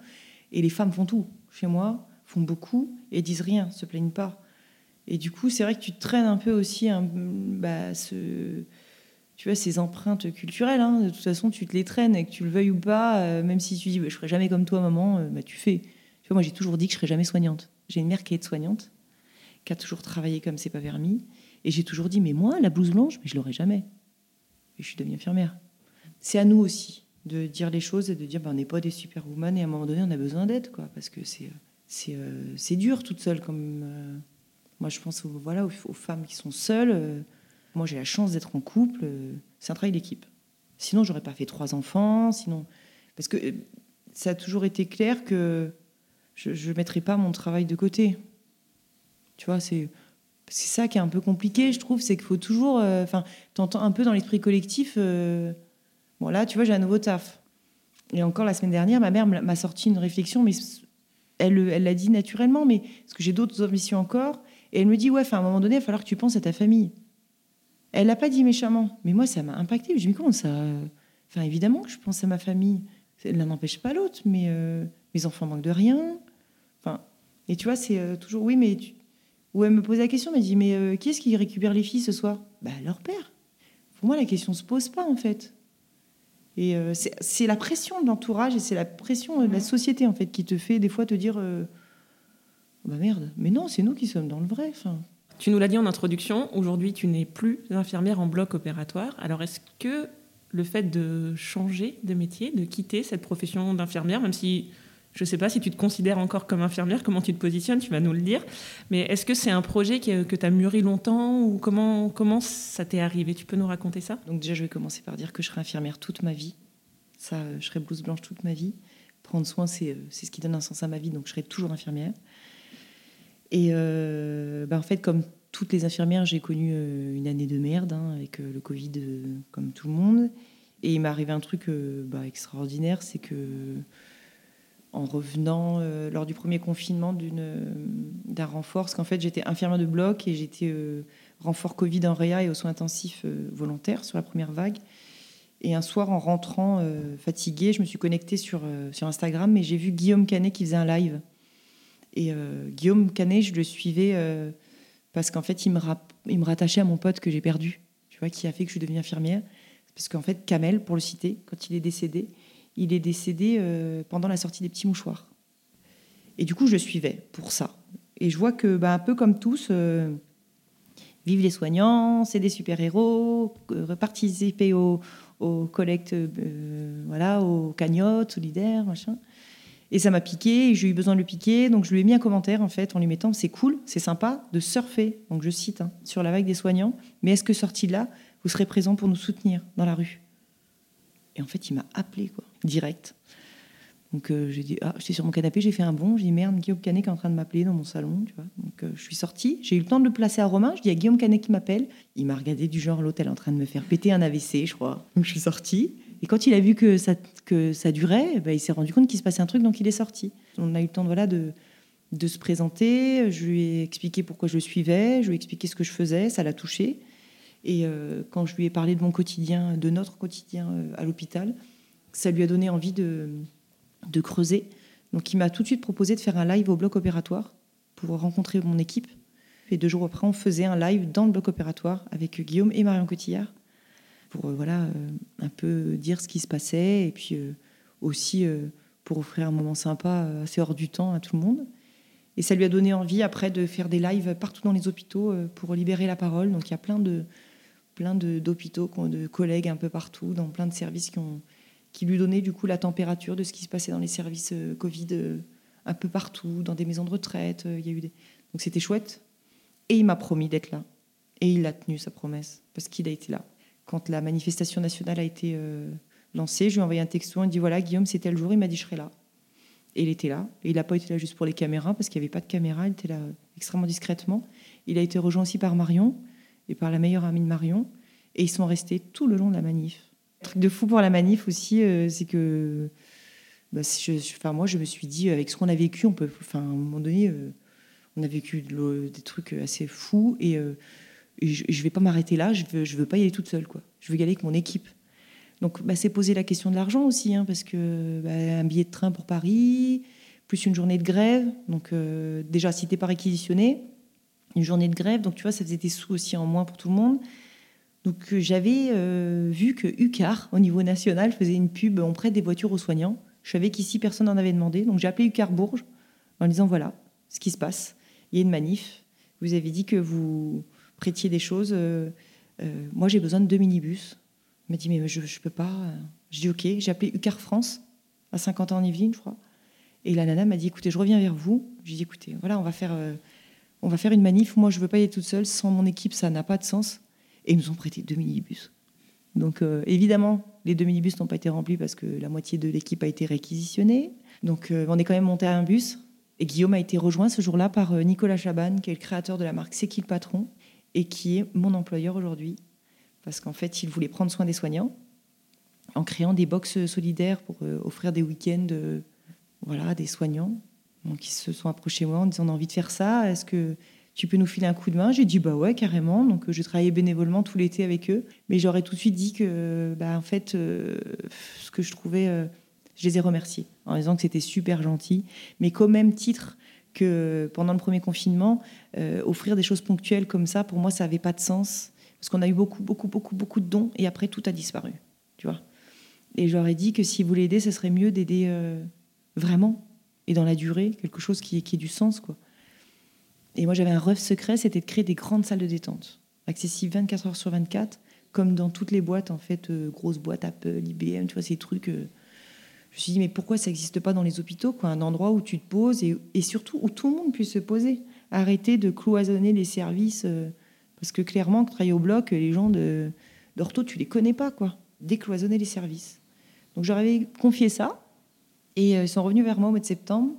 et les femmes font tout chez moi, font beaucoup, et disent rien, se plaignent pas. Et du coup, c'est vrai que tu traînes un peu aussi bah, ces empreintes culturelles. Hein. De toute façon, tu te les traînes, et que tu le veuilles ou pas, euh, même si tu dis, bah, je ferai jamais comme toi, maman, euh, bah, tu fais. Tu vois, moi, j'ai toujours dit que je serais jamais soignante. J'ai une mère qui est soignante, qui a toujours travaillé comme c'est pas permis, et j'ai toujours dit, mais moi, la blouse blanche, mais je l'aurais jamais. Et je suis devenue infirmière c'est à nous aussi de dire les choses et de dire ben, on n'est pas des superwoman et à un moment donné on a besoin d'aide quoi parce que c'est c'est euh, dur toute seule comme euh, moi je pense aux, voilà aux, femmes qui sont seules euh, moi j'ai la chance d'être en couple c'est un travail d'équipe sinon j'aurais pas fait trois enfants sinon parce que ça a toujours été clair que je ne mettrais pas mon travail de côté tu vois c'est ça qui est un peu compliqué je trouve c'est qu'il faut toujours enfin t'entends un peu dans l'esprit collectif Bon, là, tu vois, j'ai un nouveau taf. Et encore la semaine dernière, ma mère m'a sorti une réflexion, mais elle l'a dit naturellement, mais parce que j'ai d'autres ambitions encore. Et elle me dit, ouais, à un moment donné, il va falloir que tu penses à ta famille. Elle l'a pas dit méchamment, mais moi, ça m'a impacté. Je me dis, comment ça Enfin, évidemment que je pense à ma famille. L'un n'empêche pas l'autre, mais euh, mes enfants manquent de rien. Et tu vois, c'est euh, toujours, oui, mais tu... Ou elle me posait la question, elle m'a dit, mais euh, qui est-ce qui récupère les filles ce soir? Bah, leur père. Pour moi, la question se pose pas, en fait. Et euh, c'est la pression de l'entourage et c'est la pression de la société en fait qui te fait des fois te dire euh, Bah merde, mais non, c'est nous qui sommes dans le vrai. Tu nous l'as dit en introduction, aujourd'hui tu n'es plus infirmière en bloc opératoire. Alors est-ce que le fait de changer de métier, de quitter cette profession d'infirmière, même si je ne sais pas si tu te considères encore comme infirmière, comment tu te positionnes, tu vas nous le dire. Mais est-ce que c'est un projet que, tu as mûri longtemps ou comment, ça t'est arrivé? Tu peux nous raconter ça? Donc déjà, je vais commencer par dire que je serai infirmière toute ma vie. Ça, euh, je serai blouse blanche toute ma vie. Prendre soin, c'est euh, c'est ce qui donne un sens à ma vie, donc je serai toujours infirmière. Et euh, bah, en fait, comme toutes les infirmières, j'ai connu une année de merde hein, avec le Covid, comme tout le monde. Et il m'est arrivé un truc bah, extraordinaire, c'est que en revenant euh, lors du premier confinement d'un renfort, parce qu'en fait j'étais infirmière de bloc et j'étais euh, renfort Covid en réa et aux soins intensifs euh, volontaires sur la première vague. Et un soir, en rentrant euh, fatiguée, je me suis connectée sur, sur Instagram et j'ai vu Guillaume Canet qui faisait un live. Et Guillaume Canet, je le suivais parce qu'en fait, il me, il me rattachait à mon pote que j'ai perdu, tu vois, qui a fait que je suis devenue infirmière. Parce qu'en fait, Kamel, pour le citer, quand il est décédé, il est décédé euh, pendant la sortie des petits mouchoirs. Et du coup, je le suivais pour ça. Et je vois que, bah, un peu comme tous, euh, vive les soignants, c'est des super-héros, euh, participer aux, aux collectes, euh, voilà, aux cagnottes solidaires, machin. Et ça m'a piqué, et j'ai eu besoin de le piquer, donc je lui ai mis un commentaire en fait en lui mettant c'est cool, c'est sympa de surfer, donc je cite, hein, sur la vague des soignants, mais est-ce que sorti de là, vous serez présent pour nous soutenir dans la rue? Et en fait, il m'a appelé, quoi, direct. Donc euh, j'ai dit, ah, j'étais sur mon canapé, j'ai fait un bond, j'ai dit merde, Guillaume Canet qui est en train de m'appeler dans mon salon, tu vois. Donc euh, je suis sortie, j'ai eu le temps de le placer à Romain, je dis à Guillaume Canet qui m'appelle, il m'a regardé du genre l'hôtel en train de me faire péter un AVC, je crois. Donc je suis sortie, et quand il a vu que ça, que ça durait, ben, il s'est rendu compte qu'il se passait un truc, donc il est sorti. On a eu le temps voilà, de, de se présenter, je lui ai expliqué pourquoi je le suivais, je lui ai expliqué ce que je faisais, ça l'a touché. Et euh, quand je lui ai parlé de mon quotidien, de notre quotidien euh, à l'hôpital, ça lui a donné envie de, creuser. Donc il m'a tout de suite proposé de faire un live au bloc opératoire pour rencontrer mon équipe. Et deux jours après, on faisait un live dans le bloc opératoire avec Guillaume et Marion Cotillard pour euh, voilà, un peu dire ce qui se passait et puis aussi pour offrir un moment sympa assez hors du temps à tout le monde. Et ça lui a donné envie après de faire des lives partout dans les hôpitaux pour libérer la parole. Donc il y a plein de plein de- d'hôpitaux, ont- de collègues un peu partout, dans plein de services qui, ont, qui lui donnaient du coup la température de ce qui se passait dans les services euh, Covid euh, un peu partout, dans des maisons de retraite. euh, Il y a eu des... Donc c'était chouette. Et il m'a promis d'être là. Et il a tenu sa promesse, parce qu'il a été là. Quand la manifestation nationale a été lancée, je lui ai envoyé un texto, il dit voilà, Guillaume, c'était le jour, il m'a dit je serai là. Et il était là. Et il n'a pas été là juste pour les caméras, parce qu'il n'y avait pas de caméra, il était là extrêmement discrètement. Il a été rejoint aussi par Marion, et par la meilleure amie de Marion. Et ils sont restés tout le long de la manif. Un truc de fou pour la manif aussi, euh, c'est que bah, enfin, moi, je me suis dit, avec ce qu'on a vécu, on peut, enfin, à un moment donné, euh, on a vécu des trucs assez fous, et, euh, je ne vais pas m'arrêter là, je ne veux, pas y aller toute seule. Quoi. Je veux y aller avec mon équipe. Donc, bah, c'est poser la question de l'argent aussi, hein, parce que bah, un billet de train pour Paris, plus une journée de grève. Donc, déjà, si tu n'es pas réquisitionné, une journée de grève, donc tu vois, ça faisait des sous aussi en moins pour tout le monde. Donc, euh, j'avais euh, vu que UCAR, au niveau national, faisait une pub on prête des voitures aux soignants. Je savais qu'ici, personne n'en avait demandé. Donc, j'ai appelé UCAR Bourges en disant voilà ce qui se passe. Il y a une manif. Vous avez dit que vous prêtiez des choses. euh, moi, j'ai besoin de deux minibus. Il m'a dit, mais je ne peux pas. Je dis, OK. J'ai appelé UCAR France, à 50 ans en Yvelines, je crois. Et la nana m'a dit, écoutez, je reviens vers vous. J'ai dit, écoutez, voilà, on va faire, on va faire une manif. Moi, je veux pas y aller toute seule. Sans mon équipe, ça n'a pas de sens. Et ils nous ont prêté deux minibus. Donc, euh, évidemment, les deux minibus n'ont pas été remplis parce que la moitié de l'équipe a été réquisitionnée. Donc, euh, on est quand même monté à un bus. Et Guillaume a été rejoint ce jour-là par euh, Nicolas Chaban, qui est le créateur de la marque C'est qui le patron et qui est mon employeur aujourd'hui. Parce qu'en fait, il voulait prendre soin des soignants en créant des box solidaires pour offrir des week-ends voilà, à des soignants. Donc, ils se sont approchés moi en disant on a envie de faire ça. Est-ce que tu peux nous filer un coup de main? J'ai dit bah ouais, carrément. Donc, euh, j'ai travaillé bénévolement tout l'été avec eux. Mais j'aurais tout de suite dit que, bah, en fait, euh, ce que je trouvais. euh, je les ai remerciés en disant que c'était super gentil, mais qu'au même titre que pendant le premier confinement, offrir des choses ponctuelles comme ça, pour moi, ça n'avait pas de sens. Parce qu'on a eu beaucoup, beaucoup, beaucoup, beaucoup de dons et après, tout a disparu. Tu vois Et j'aurais dit que s'ils voulaient aider, ce serait mieux d'aider vraiment et dans la durée, quelque chose qui, qui ait du sens. quoi. Et moi, j'avais un rêve secret, c'était de créer des grandes salles de détente, accessibles 24 heures sur 24, comme dans toutes les boîtes, en fait, euh, grosses boîtes Apple, IBM, tu vois, ces trucs. euh. je me suis dit, mais pourquoi ça n'existe pas dans les hôpitaux, quoi? Un endroit où tu te poses et, et surtout où tout le monde puisse se poser. Arrêter de cloisonner les services, euh, parce que clairement, travailler au bloc, les gens d'ortho, tu les connais pas, quoi. Décloisonner les services. Donc, j'aurais confié ça, et euh, ils sont revenus vers moi au mois de septembre,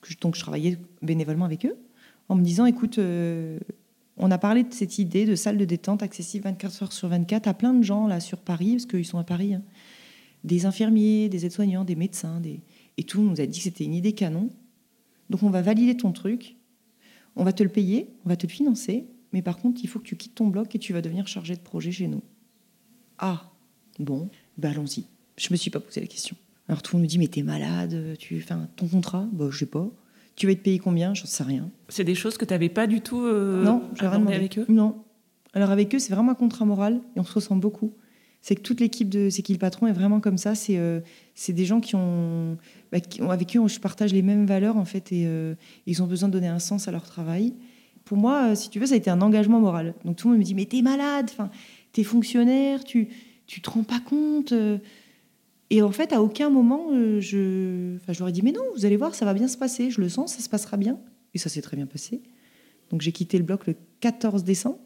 que donc je travaillais bénévolement avec eux, en me disant, écoute, euh, on a parlé de cette idée de salle de détente accessible 24 heures sur 24 à plein de gens là sur Paris, parce qu'ils sont à Paris, hein. des infirmiers, des aides-soignants, des médecins, et tout monde nous a dit que c'était une idée canon. Donc on va valider ton truc, on va te le payer, on va te le financer, mais par contre il faut que tu quittes ton bloc et tu vas devenir chargé de projet chez nous. Ah, bon, bah allons-y. Je me suis pas posé la question. Alors tout le monde me dit mais t'es malade, tu, enfin ton contrat, bah je sais pas. Tu vas être payé combien? J'en sais rien. C'est des choses que tu n'avais pas du tout euh, non, avec eux? Non. Alors avec eux, c'est vraiment un contrat moral et on se ressemble beaucoup. C'est que toute l'équipe de C'est qui le patron est vraiment comme ça. C'est euh, c'est des gens qui ont, bah, qui ont- avec qui je partage les mêmes valeurs en fait et euh, ils ont besoin de donner un sens à leur travail. Pour moi, euh, si tu veux, ça a été un engagement moral. Donc tout le monde me dit mais t'es malade, enfin t'es fonctionnaire, tu tu te rends pas compte. Et en fait, à aucun moment, euh, je, enfin, je leur ai dit mais non, vous allez voir, ça va bien se passer. Je le sens, ça se passera bien. Et ça s'est très bien passé. Donc j'ai quitté le bloc le 14 décembre,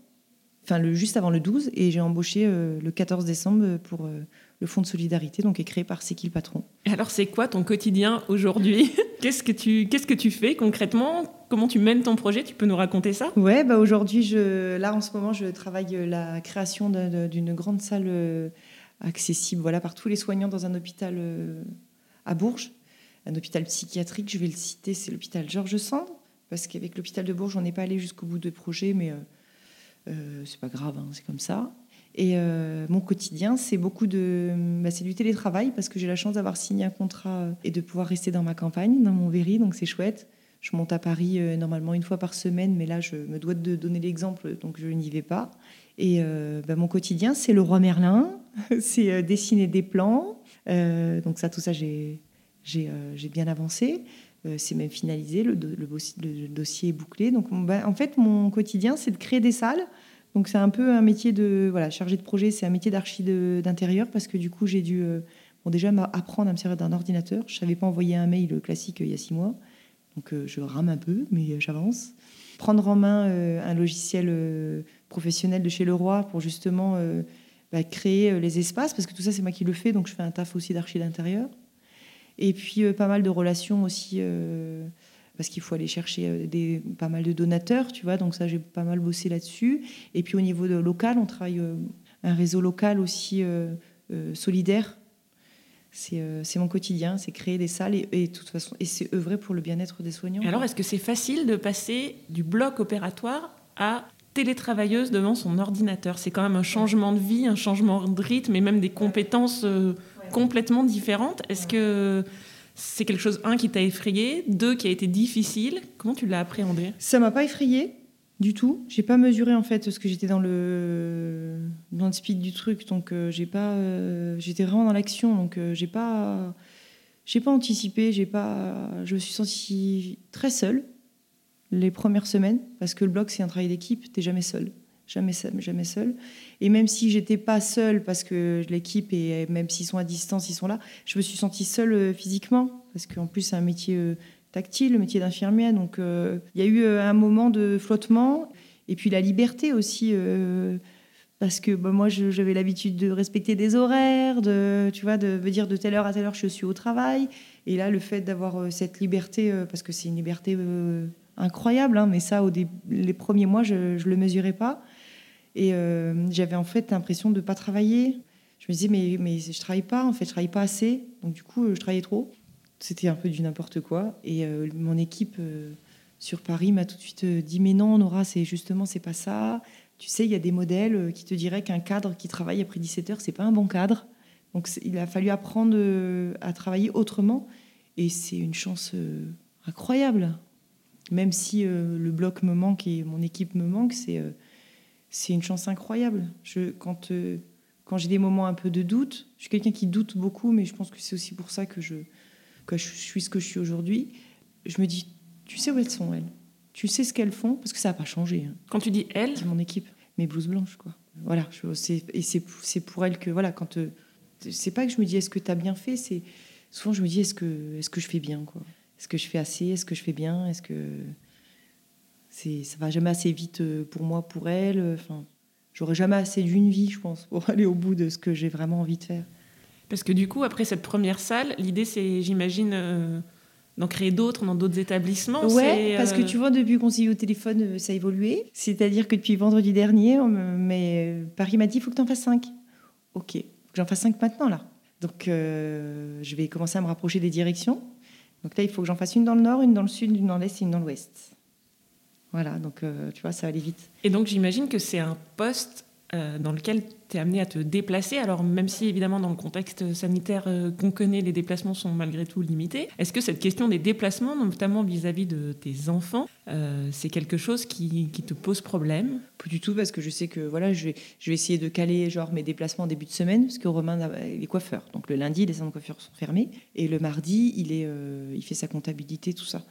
enfin le, juste avant le 12, et j'ai embauché euh, le 14 décembre pour euh, le fonds de solidarité, donc est créé par C'est qui le patron. Alors, c'est quoi ton quotidien aujourd'hui? Qu'est-ce que tu qu'est-ce que tu fais concrètement? Comment tu mènes ton projet? Tu peux nous raconter ça? Ouais, bah aujourd'hui, je, là en ce moment, je travaille la création d'une grande salle accessible, voilà, par tous les soignants dans un hôpital euh, à Bourges, un hôpital psychiatrique. Je vais le citer, c'est l'hôpital Georges Sand, parce qu'avec l'hôpital de Bourges, on n'est pas allé jusqu'au bout de projet, mais euh, euh, c'est pas grave, hein, c'est comme ça. Et euh, mon quotidien, c'est beaucoup de, bah, c'est du télétravail parce que j'ai la chance d'avoir signé un contrat et de pouvoir rester dans ma campagne, dans mon Véry, donc c'est chouette. Je monte à Paris normalement une fois par semaine, mais là, je me dois de donner l'exemple, donc je n'y vais pas. Et euh, bah, mon quotidien, c'est le roi Merlin, c'est euh, dessiner des plans. Euh, donc ça, tout ça, j'ai bien avancé. C'est même finalisé, le, dossier est bouclé. Donc on- bah, en fait, mon quotidien, c'est de créer des salles. Donc c'est un peu un métier de voilà chargé de projet, c'est un métier d'archi d'intérieur parce que du coup j'ai dû bon déjà apprendre à me servir d'un ordinateur. Je savais pas envoyer un mail classique il y a six mois, donc je rame un peu, mais j'avance. Prendre en main euh, un logiciel euh, professionnel de chez Leroy pour justement euh, bah, créer les espaces parce que tout ça c'est moi qui le fais, donc je fais un taf aussi d'archi d'intérieur. Et puis pas mal de relations aussi. parce qu'il faut aller chercher des, pas mal de donateurs, tu vois, donc ça j'ai pas mal bossé là-dessus. Et puis au niveau local, on travaille un réseau local aussi solidaire. C'est euh, c'est mon quotidien, c'est créer des salles et, et de toute façon, et c'est œuvrer pour le bien-être des soignants. Et alors, est-ce que c'est facile de passer du bloc opératoire à télétravailleuse devant son ordinateur? C'est quand même un changement de vie, un changement de rythme et même des compétences euh, complètement différentes. Est-ce que c'est quelque chose, un, qui t'a effrayé, deux, qui a été difficile? Comment tu l'as appréhendé? Ça m'a pas effrayé du tout. J'ai pas mesuré en fait parce que j'étais dans le dans le speed du truc, donc euh, j'ai pas. euh, j'étais vraiment dans l'action, donc euh, j'ai pas j'ai pas anticipé, j'ai pas. Je me suis sentie très seule les premières semaines parce que le bloc c'est un travail d'équipe, t'es jamais seul. Jamais seul, jamais seul. Et même si j'étais pas seule parce que l'équipe et même s'ils sont à distance, ils sont là, je me suis sentie seule euh, physiquement parce qu'en plus c'est un métier tactile, le métier d'infirmière. Donc euh, il y a eu euh, un moment de flottement et puis la liberté aussi. euh, parce que bah, moi, je- j'avais l'habitude de respecter des horaires, de, tu vois, de dire de telle heure à telle heure je suis au travail. Et là, le fait d'avoir cette liberté, parce que c'est une liberté incroyable, hein, mais ça, au dé- les premiers mois, je ne le mesurais pas. Et j'avais en fait l'impression de ne pas travailler. Je me disais, mais, mais je travaille pas, en fait, je travaille pas assez. Donc du coup, je travaillais trop. C'était un peu du n'importe quoi. Et euh, mon équipe euh, sur Paris m'a tout de suite euh, dit, mais non, Nora, c'est justement, c'est pas ça. Tu sais, il y a des modèles qui te diraient qu'un cadre qui travaille après 17 heures, c'est pas un bon cadre. Donc il a fallu apprendre à travailler autrement. Et c'est une chance incroyable. Même si le bloc me manque et mon équipe me manque, c'est c'est une chance incroyable. Je, quand quand j'ai des moments un peu de doute, je suis quelqu'un qui doute beaucoup, mais je pense que c'est aussi pour ça que je, que je suis ce que je suis aujourd'hui. Je me dis, tu sais où elles sont, elles? Tu sais ce qu'elles font, parce que ça n'a pas changé. Hein. Quand tu dis elles C'est mon équipe, mes blouses blanches, quoi. Voilà, je, et c'est pour elles que, voilà, quand. Euh, c'est pas que je me dis est-ce que tu as bien fait, c'est. Souvent, je me dis est-ce que, est que je fais bien, quoi? Est-ce que je fais assez? Est-ce que je fais bien? Est-ce que. c'est ça va jamais assez vite euh, pour moi, pour elles? Enfin, j'aurais jamais assez d'une vie, je pense, pour aller au bout de ce que j'ai vraiment envie de faire. Parce que du coup, après cette première salle, l'idée, c'est, j'imagine, euh, d'en créer d'autres dans d'autres établissements. Ouais, parce que euh, tu vois, depuis qu'on s'est eu au téléphone, euh, ça a évolué. C'est-à-dire que depuis vendredi dernier, mais Paris m'a dit, il faut que tu en fasses cinq. Ok, faut que j'en fasse cinq maintenant, là. Donc, je vais commencer à me rapprocher des directions. Donc là, il faut que j'en fasse une dans le nord, une dans le sud, une dans l'est et une dans l'ouest. Voilà, donc tu vois, ça va aller vite. Et donc j'imagine que c'est un poste euh, dans lequel tu es amené à te déplacer. Alors même si évidemment dans le contexte sanitaire euh, qu'on connaît, les déplacements sont malgré tout limités, est-ce que cette question des déplacements, notamment vis-à-vis de tes enfants, euh, c'est quelque chose qui, te pose problème? Pas du tout, parce que je sais que voilà, je vais, essayer de caler genre mes déplacements en début de semaine, parce que Romain il est coiffeur. Donc le lundi, les salons de coiffure sont fermés, et le mardi, il, est, il fait sa comptabilité, tout ça.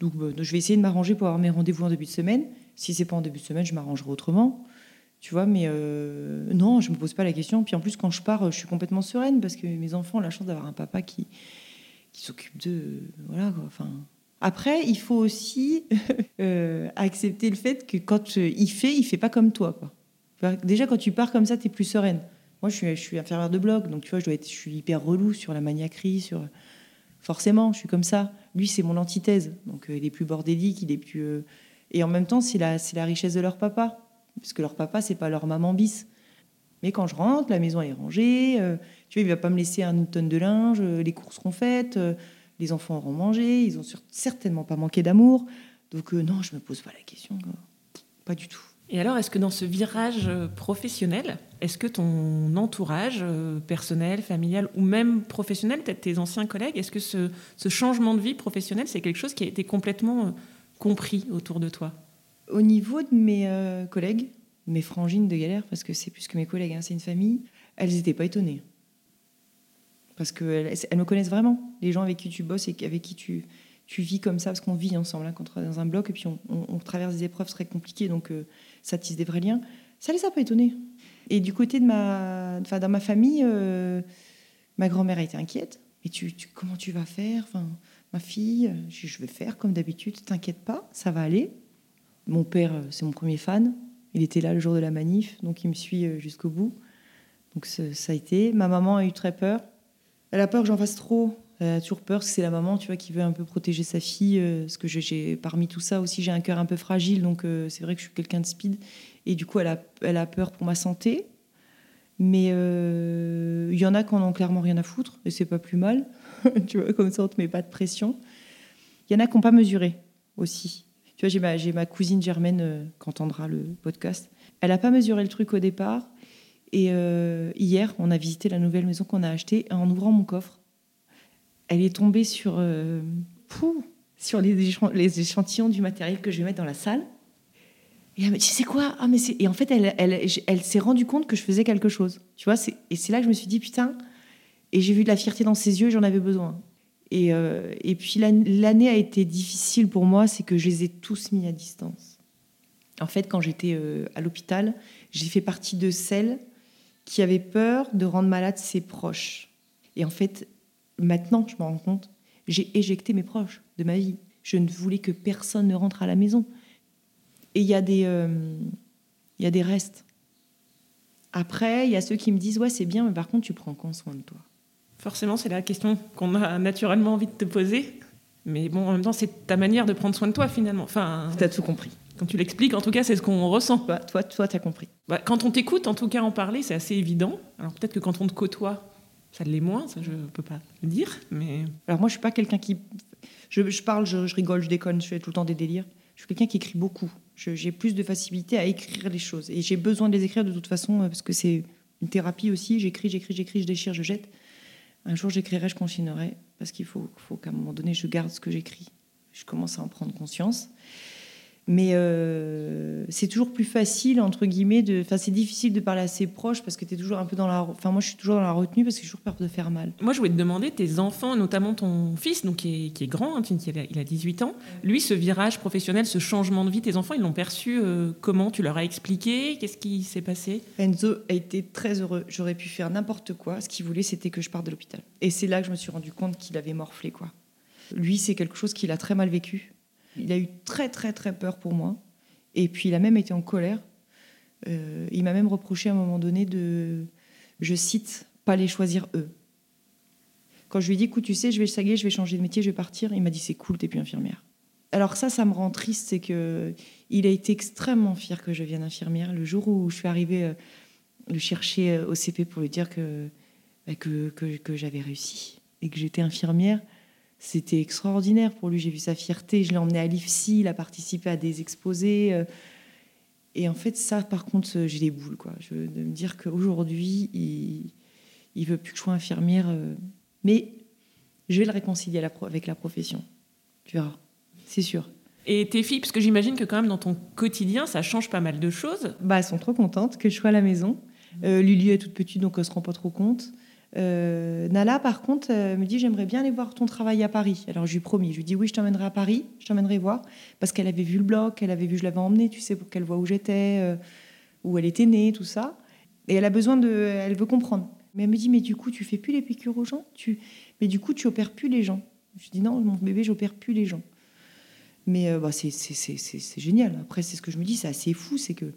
Donc je vais essayer de m'arranger pour avoir mes rendez-vous en début de semaine. Si c'est pas en début de semaine, je m'arrangerai autrement. Tu vois, mais euh, non, je me pose pas la question. Puis en plus, quand je pars, je suis complètement sereine parce que mes enfants ont la chance d'avoir un papa qui, qui s'occupe d'eux. Voilà, Enfin, après, il faut aussi euh, accepter le fait que quand il fait, il fait pas comme toi. Déjà, quand tu pars comme ça, tu es plus sereine. Moi, je suis, infirmière de blog, donc tu vois, je, dois être, je suis hyper relou sur la maniaquerie, sur... Forcément, je suis comme ça. Lui, c'est mon antithèse. Donc, euh, il est plus bordélique, il est plus... Et en même temps, c'est la richesse de leur papa parce que leur papa, c'est pas leur maman bis. Mais quand je rentre, la maison est rangée, euh, tu vois, il va pas me laisser une tonne de linge, euh, les courses seront faites, euh, les enfants auront mangé, ils ont certainement pas manqué d'amour. Donc non, je me pose pas la question, pas du tout. Et alors, est-ce que dans ce virage professionnel, est-ce que ton entourage personnel, familial ou même professionnel, peut-être tes anciens collègues, est-ce que ce, ce, changement de vie professionnelle, c'est quelque chose qui a été complètement compris autour de toi? Au niveau de mes euh, collègues, mes frangines de galère, parce que c'est plus que mes collègues, hein, c'est une famille, elles n'étaient pas étonnées. Parce qu'elles elles me connaissent vraiment, les gens avec qui tu bosses et avec qui tu, vis comme ça, parce qu'on vit ensemble, hein, quand on est dans un bloc, et puis on, traverse des épreuves très compliquées, donc euh, ça tisse des vrais liens. Ça les a pas étonnés. Et du côté de ma, enfin, dans ma famille, euh, ma grand-mère a été inquiète. Et tu, comment tu vas faire? Enfin, Ma fille, je vais faire comme d'habitude, t'inquiète pas, ça va aller. Mon père, euh, c'est mon premier fan. Il était là le jour de la manif, donc il me suit euh, jusqu'au bout. Donc ça a été. Ma maman a eu très peur. Elle a peur que j'en fasse trop. Elle a toujours peur, parce que c'est la maman, tu vois, qui veut un peu protéger sa fille. Euh, parce que j'ai, parmi tout ça aussi, j'ai un cœur un peu fragile, donc c'est vrai que je suis quelqu'un de speed. Et du coup, elle a, peur pour ma santé. Mais il y en a qui en ont clairement rien à foutre, et c'est pas plus mal. tu vois, comme ça, on te met pas de pression. Il y en a qui n'ont pas mesuré aussi. Tu vois, j'ai ma, cousine Germaine euh, qui entendra le podcast. Elle n'a pas mesuré le truc au départ. Et euh, hier, on a visité la nouvelle maison qu'on a achetée. En ouvrant mon coffre, elle est tombée sur, euh, sur les, échantillons du matériel que je vais mettre dans la salle. Et elle me dit, c'est quoi? Ah, mais Et en fait, elle, s'est rendue compte que je faisais quelque chose. Tu vois, et c'est là que je me suis dit, putain. Et j'ai vu de la fierté dans ses yeux, j'en avais besoin. Et, euh, et puis l'année a été difficile pour moi, c'est que je les ai tous mis à distance. En fait, quand j'étais euh, à l'hôpital, j'ai fait partie de celles qui avaient peur de rendre malade ses proches. Et en fait, maintenant, je me rends compte, j'ai éjecté mes proches de ma vie. Je ne voulais que personne ne rentre à la maison. Et il y, euh, y a des restes. Après, il y a ceux qui me disent Ouais, c'est bien, mais par contre, tu prends quand soin de toi? Forcément, c'est la question qu'on a naturellement envie de te poser. Mais bon, en même temps, c'est ta manière de prendre soin de toi finalement. Enfin, as tout compris. Quand tu l'expliques, en tout cas, c'est ce qu'on ressent. Bah, toi, toi, as compris. Bah, quand on t'écoute, en tout cas, en parler, c'est assez évident. Alors peut-être que quand on te côtoie, ça l'est moins, ça je peux pas le dire. Mais alors moi, je suis pas quelqu'un qui, je, parle, je, rigole, je déconne, je fais tout le temps des délires. Je suis quelqu'un qui écrit beaucoup. J'ai plus de facilité à écrire les choses et j'ai besoin de les écrire de toute façon euh, parce que c'est une thérapie aussi. J'écris, j'écris, j'écris, je déchire, je jette. Un jour, j'écrirai, je continuerai, parce qu'il faut, faut qu'à un moment donné, je garde ce que j'écris. Je commence à en prendre conscience. Mais euh, c'est toujours plus facile, entre guillemets, de. Enfin, c'est difficile de parler à ses proches parce que tu es toujours un peu dans la. Enfin, moi, je suis toujours dans la retenue parce que j'ai toujours peur de faire mal. Moi, je voulais te demander, tes enfants, notamment ton fils, donc qui est, qui est grand, hein, il, a, il, a, 18 ans, lui, ce virage professionnel, ce changement de vie, tes enfants, ils l'ont perçu euh, comment Tu leur as expliqué? Qu'est-ce qui s'est passé? Enzo a été très heureux. J'aurais pu faire n'importe quoi. Ce qu'il voulait, c'était que je parte de l'hôpital. Et c'est là que je me suis rendu compte qu'il avait morflé, quoi. Lui, c'est quelque chose qu'il a très mal vécu. Il a eu très, très, très peur pour moi. Et puis, il a même été en colère. Euh, il m'a même reproché à un moment donné de, je cite, pas les choisir eux. Quand je lui ai dit, écoute, tu sais, je vais, saguer, je vais changer de métier, je vais partir, il m'a dit, c'est cool, t'es plus infirmière. Alors ça, ça me rend triste, c'est que il a été extrêmement fier que je vienne infirmière. Le jour où je suis arrivée euh, le chercher euh, au CP pour lui dire bah, que, que, que j'avais réussi et que j'étais infirmière, c'était extraordinaire pour lui. J'ai vu sa fierté. Je l'ai emmené à l'IFSI, il a participé à des exposés. Euh. Et en fait, ça, par contre, euh, j'ai des boules. Quoi. Je veux de me dire qu'aujourd'hui, il, il veut plus que je sois infirmière. Euh. Mais je vais le réconcilier avec la profession. Tu verras, c'est sûr. Et tes filles, parce que j'imagine que quand même dans ton quotidien, ça change pas mal de choses. Bah, elles sont trop contentes que je sois à la maison. Euh, Lulu est toute petite, donc elle se rend pas trop compte. Euh, Nala, par contre, euh, me dit J'aimerais bien aller voir ton travail à Paris. Alors, je lui promis. Je lui dis Oui, je t'emmènerai à Paris, je t'emmènerai voir. Parce qu'elle avait vu le blog, elle avait vu, je l'avais emmenée, tu sais, pour qu'elle voit où j'étais, euh, où elle était née, tout ça. Et elle a besoin de. Elle veut comprendre. Mais elle me dit Mais du coup, tu fais plus les piqûres aux gens tu... Mais du coup, tu opères plus les gens. Je dis Non, mon bébé, j'opère plus les gens. Mais bah, c'est génial. Après, c'est ce que je me dis c'est assez fou. C'est que,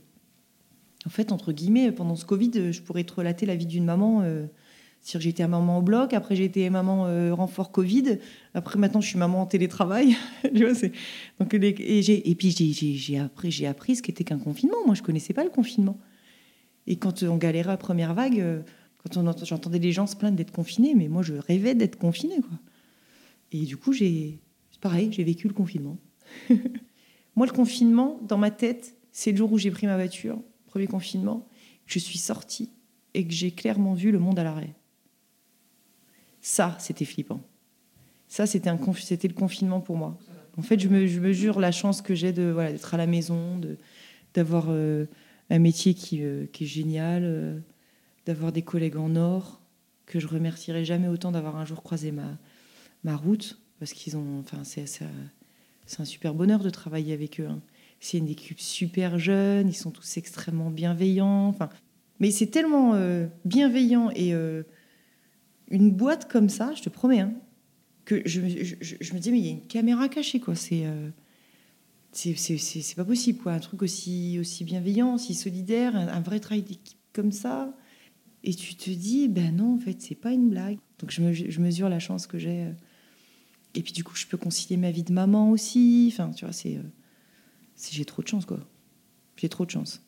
en fait, entre guillemets, pendant ce Covid, je pourrais te relater la vie d'une maman cest j'ai été maman au bloc, après été maman euh, renfort Covid, après maintenant je suis maman en télétravail. Donc, et, puis j'ai appris, ce qu'était qu'un confinement. Moi je connaissais pas le confinement. Et quand on galérait à première vague, euh, quand j'entendais les gens se plaindre d'être confinés, mais moi je rêvais d'être confinée. Et du coup, j'ai pareil, j'ai vécu le confinement. moi le confinement, dans ma tête, c'est le jour où j'ai pris ma voiture, premier confinement, je suis sortie et que j'ai clairement vu le monde à l'arrêt. Ça, c'était flippant. Ça, c'était, le confinement pour moi. En fait, je me, je mesure la chance que j'ai de, voilà, d'être à la maison, d'avoir euh, un métier qui, euh, est génial, euh, d'avoir des collègues en or, que je remercierai jamais autant d'avoir un jour croisé ma, route, parce qu'ils ont, enfin, c'est, c'est, un super bonheur de travailler avec eux. Hein. C'est une équipe super jeune, ils sont tous extrêmement bienveillants. Enfin, mais c'est tellement bienveillant et une boîte comme ça, je te promets, hein, que je, me dis, mais il y a une caméra cachée, quoi. C'est. Euh, c'est pas possible, quoi. Un truc aussi, aussi bienveillant, aussi solidaire, un, vrai travail d'équipe comme ça. Et tu te dis, ben non, en fait, c'est pas une blague. Donc je, me, je mesure la chance que j'ai. Euh. Et puis du coup, je peux concilier ma vie de maman aussi. Enfin, tu vois, c'est. Euh, j'ai trop de chance, quoi. J'ai trop de chance.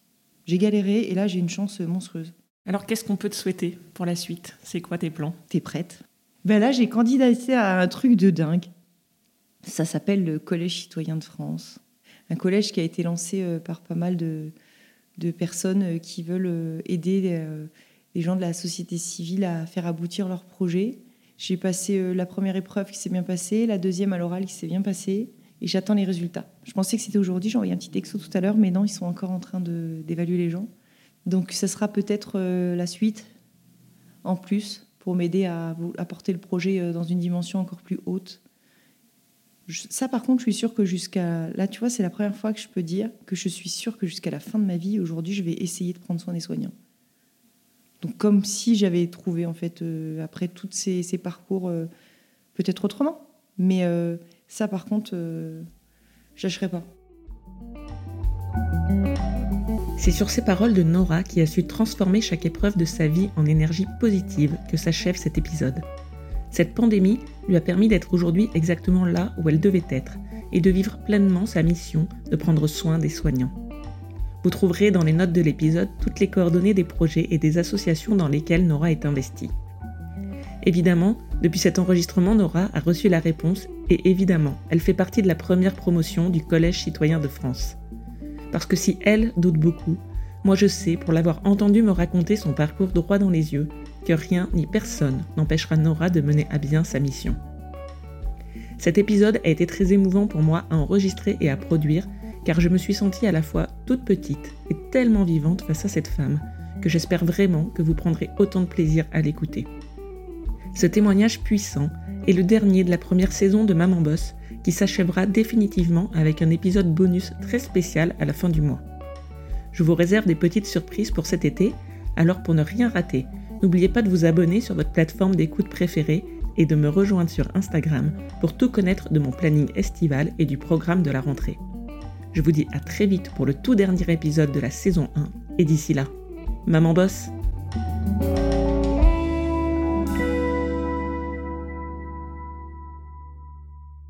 J'ai galéré et là, j'ai une chance monstrueuse. Alors, qu'est-ce qu'on peut te souhaiter pour la suite? C'est quoi tes plans? T'es prête? Ben Là, j'ai candidaté à un truc de dingue. Ça s'appelle le Collège citoyen de France. Un collège qui a été lancé euh, par pas mal de, personnes euh, qui veulent euh, aider les gens de la société civile à faire aboutir leurs projets. J'ai passé la première épreuve qui s'est bien passée, la deuxième à l'oral qui s'est bien passée, et j'attends les résultats. Je pensais que c'était aujourd'hui, j'ai envoyé un petit texto tout à l'heure, mais non, ils sont encore en train d'évaluer les gens. Donc ce sera peut-être euh, la suite en plus pour m'aider à, apporter le projet euh, dans une dimension encore plus haute. ça par contre, je suis sûre que jusqu'à... Là, tu vois, c'est la première fois que je peux dire que je suis sûre que jusqu'à la fin de ma vie, aujourd'hui, je vais essayer de prendre soin des soignants. Donc comme si j'avais trouvé, en fait, euh, après tous ces, parcours, peut-être autrement. Mais ça par contre, je pas. C'est sur ces paroles de Nora qui a su transformer chaque épreuve de sa vie en énergie positive que s'achève cet épisode. Cette pandémie lui a permis d'être aujourd'hui exactement là où elle devait être et de vivre pleinement sa mission de prendre soin des soignants. Vous trouverez dans les notes de l'épisode toutes les coordonnées des projets et des associations dans lesquelles Nora est investie. Évidemment, depuis cet enregistrement, Nora a reçu la réponse et évidemment, elle fait partie de la première promotion du Collège citoyen de France. Parce que si elle doute beaucoup, moi je sais, pour l'avoir entendu me raconter son parcours droit dans les yeux, que rien ni personne n'empêchera Nora de mener à bien sa mission. Cet épisode a été très émouvant pour moi à enregistrer et à produire, car je me suis sentie à la fois toute petite et tellement vivante face à cette femme que j'espère vraiment que vous prendrez autant de plaisir à l'écouter. Ce témoignage puissant est le dernier de la première saison de Maman Boss qui s'achèvera définitivement avec un épisode bonus très spécial à la fin du mois. Je vous réserve des petites surprises pour cet été, alors pour ne rien rater, n'oubliez pas de vous abonner sur votre plateforme d'écoute préférée et de me rejoindre sur Instagram pour tout connaître de mon planning estival et du programme de la rentrée. Je vous dis à très vite pour le tout dernier épisode de la saison 1 et d'ici là, maman bosse